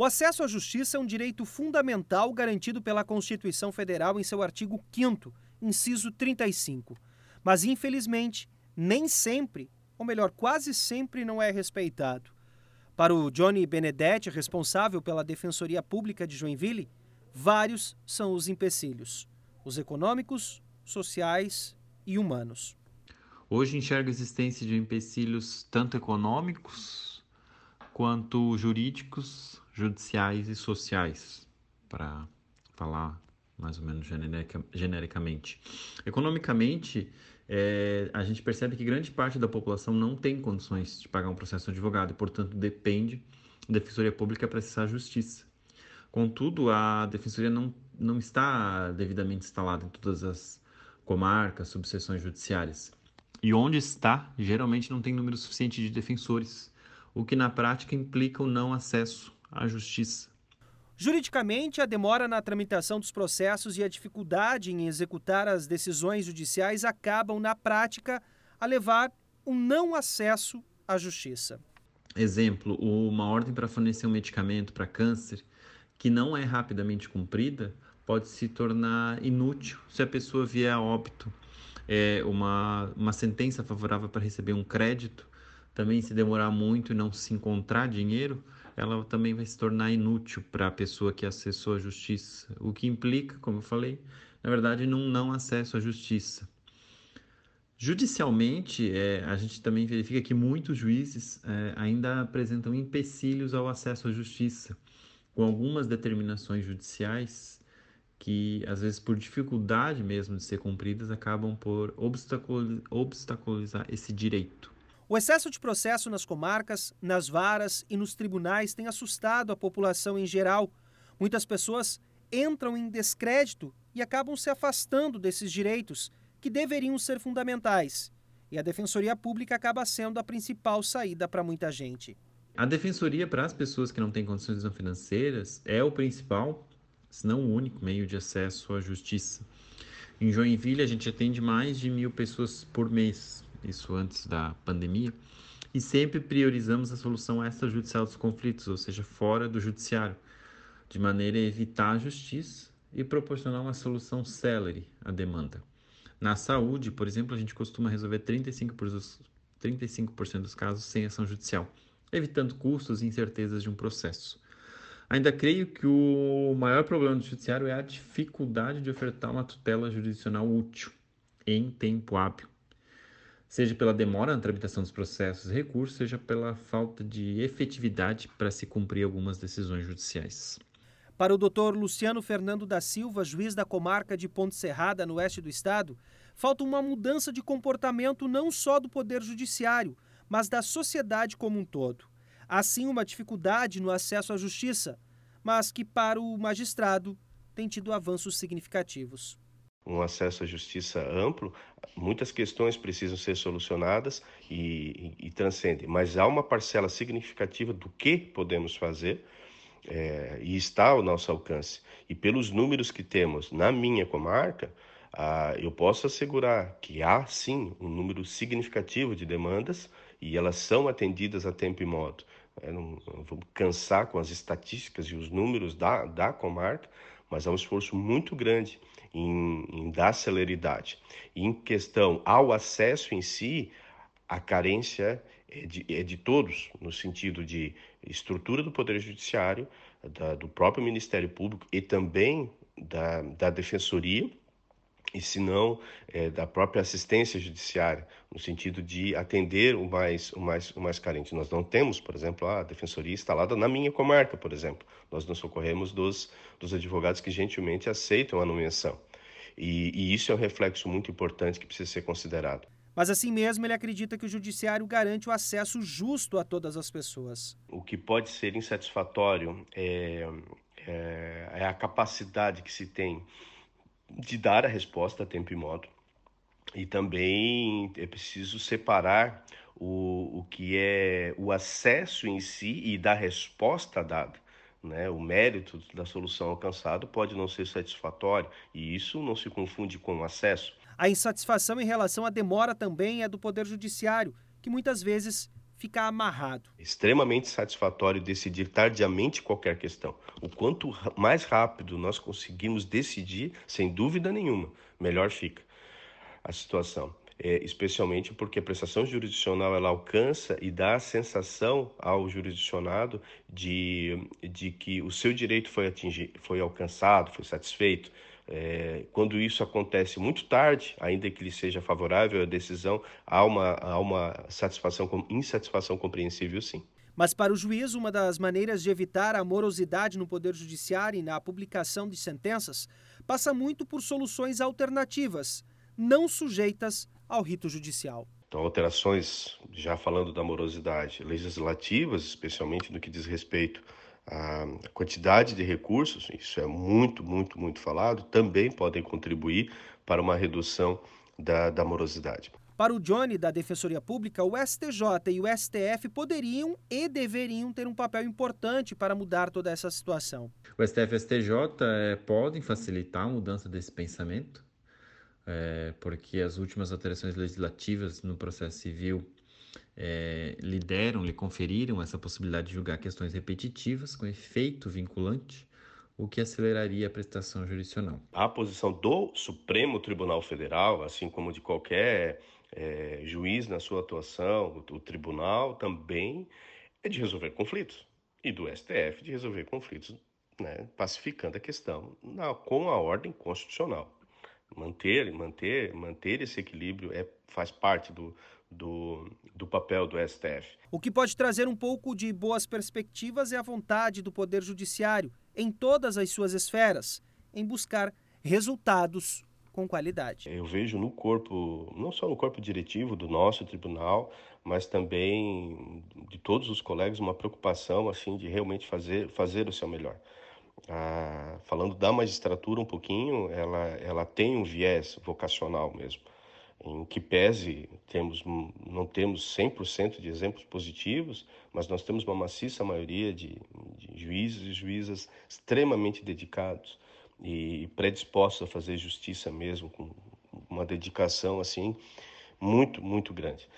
O acesso à justiça é um direito fundamental garantido pela Constituição Federal em seu artigo 5, inciso 35. Mas, infelizmente, nem sempre, ou melhor, quase sempre, não é respeitado. Para o Johnny Benedetti, responsável pela Defensoria Pública de Joinville, vários são os empecilhos: os econômicos, sociais e humanos. Hoje enxergo a existência de empecilhos tanto econômicos quanto jurídicos, judiciais e sociais, para falar mais ou menos generica, genericamente. Economicamente, é, a gente percebe que grande parte da população não tem condições de pagar um processo advogado e, portanto, depende da Defensoria Pública para acessar a justiça. Contudo, a Defensoria não, não está devidamente instalada em todas as comarcas, subseções judiciárias. E onde está, geralmente não tem número suficiente de defensores, o que na prática implica o não acesso à justiça. Juridicamente, a demora na tramitação dos processos e a dificuldade em executar as decisões judiciais acabam, na prática, a levar um não acesso à justiça. Exemplo, uma ordem para fornecer um medicamento para câncer que não é rapidamente cumprida pode se tornar inútil se a pessoa vier a óbito é, uma, uma sentença favorável para receber um crédito, também se demorar muito e não se encontrar dinheiro, ela também vai se tornar inútil para a pessoa que acessou a justiça, o que implica, como eu falei, na verdade, num não acesso à justiça. Judicialmente, é, a gente também verifica que muitos juízes é, ainda apresentam empecilhos ao acesso à justiça, com algumas determinações judiciais que, às vezes, por dificuldade mesmo de ser cumpridas, acabam por obstaculizar esse direito. O excesso de processo nas comarcas, nas varas e nos tribunais tem assustado a população em geral. Muitas pessoas entram em descrédito e acabam se afastando desses direitos, que deveriam ser fundamentais. E a Defensoria Pública acaba sendo a principal saída para muita gente. A Defensoria, para as pessoas que não têm condições financeiras, é o principal se não o único meio de acesso à justiça. Em Joinville, a gente atende mais de mil pessoas por mês, isso antes da pandemia, e sempre priorizamos a solução extrajudicial dos conflitos, ou seja, fora do judiciário, de maneira a evitar a justiça e proporcionar uma solução célere à demanda. Na saúde, por exemplo, a gente costuma resolver 35%, dos, 35 dos casos sem ação judicial, evitando custos e incertezas de um processo. Ainda creio que o maior problema do judiciário é a dificuldade de ofertar uma tutela jurisdicional útil em tempo hábil, seja pela demora na tramitação dos processos e recursos, seja pela falta de efetividade para se cumprir algumas decisões judiciais. Para o doutor Luciano Fernando da Silva, juiz da comarca de Ponte Serrada, no oeste do estado, falta uma mudança de comportamento não só do Poder Judiciário, mas da sociedade como um todo. Há sim uma dificuldade no acesso à justiça, mas que para o magistrado tem tido avanços significativos. Um acesso à justiça amplo, muitas questões precisam ser solucionadas e, e, e transcendem, mas há uma parcela significativa do que podemos fazer é, e está ao nosso alcance. E pelos números que temos na minha comarca, ah, eu posso assegurar que há sim um número significativo de demandas e elas são atendidas a tempo e modo. Eu não, não vou cansar com as estatísticas e os números da, da comarca, mas há um esforço muito grande em, em dar celeridade. E em questão ao acesso em si, a carência é de, é de todos, no sentido de estrutura do Poder Judiciário, da, do próprio Ministério Público e também da, da Defensoria e se não é, da própria assistência judiciária, no sentido de atender o mais, o, mais, o mais carente. Nós não temos, por exemplo, a defensoria instalada na minha comarca, por exemplo. Nós nos socorremos dos, dos advogados que gentilmente aceitam a nomeação. E, e isso é um reflexo muito importante que precisa ser considerado. Mas assim mesmo, ele acredita que o judiciário garante o acesso justo a todas as pessoas. O que pode ser insatisfatório é, é, é a capacidade que se tem de dar a resposta a tempo e modo. E também é preciso separar o, o que é o acesso em si e da resposta dada. Né? O mérito da solução alcançada pode não ser satisfatório e isso não se confunde com o acesso. A insatisfação em relação à demora também é do Poder Judiciário, que muitas vezes ficar amarrado. Extremamente satisfatório decidir tardiamente qualquer questão. O quanto mais rápido nós conseguimos decidir, sem dúvida nenhuma, melhor fica a situação. É, especialmente porque a prestação jurisdicional ela alcança e dá a sensação ao jurisdicionado de, de que o seu direito foi atingido, foi alcançado, foi satisfeito. É, quando isso acontece muito tarde, ainda que lhe seja favorável a decisão, há uma, há uma satisfação, insatisfação compreensível, sim. Mas para o juiz, uma das maneiras de evitar a morosidade no Poder Judiciário e na publicação de sentenças passa muito por soluções alternativas, não sujeitas ao rito judicial. Então, alterações, já falando da morosidade, legislativas, especialmente no que diz respeito a quantidade de recursos, isso é muito, muito, muito falado, também podem contribuir para uma redução da, da morosidade. Para o Johnny, da Defensoria Pública, o STJ e o STF poderiam e deveriam ter um papel importante para mudar toda essa situação. O STF e o STJ é, podem facilitar a mudança desse pensamento, é, porque as últimas alterações legislativas no processo civil é, lhe deram, lhe conferiram essa possibilidade de julgar questões repetitivas com efeito vinculante, o que aceleraria a prestação jurisdicional. A posição do Supremo Tribunal Federal, assim como de qualquer é, juiz na sua atuação, o tribunal também é de resolver conflitos e do STF de resolver conflitos, né, pacificando a questão na, com a ordem constitucional. Manter, manter, manter esse equilíbrio é, faz parte do, do, do papel do STF. O que pode trazer um pouco de boas perspectivas é a vontade do Poder Judiciário, em todas as suas esferas, em buscar resultados com qualidade. Eu vejo no corpo, não só no corpo diretivo do nosso tribunal, mas também de todos os colegas, uma preocupação assim de realmente fazer, fazer o seu melhor. Ah, falando da magistratura um pouquinho, ela, ela tem um viés vocacional mesmo em que pese temos, não temos 100% de exemplos positivos, mas nós temos uma maciça maioria de, de juízes e juízas extremamente dedicados e predispostos a fazer justiça mesmo, com uma dedicação assim muito, muito grande.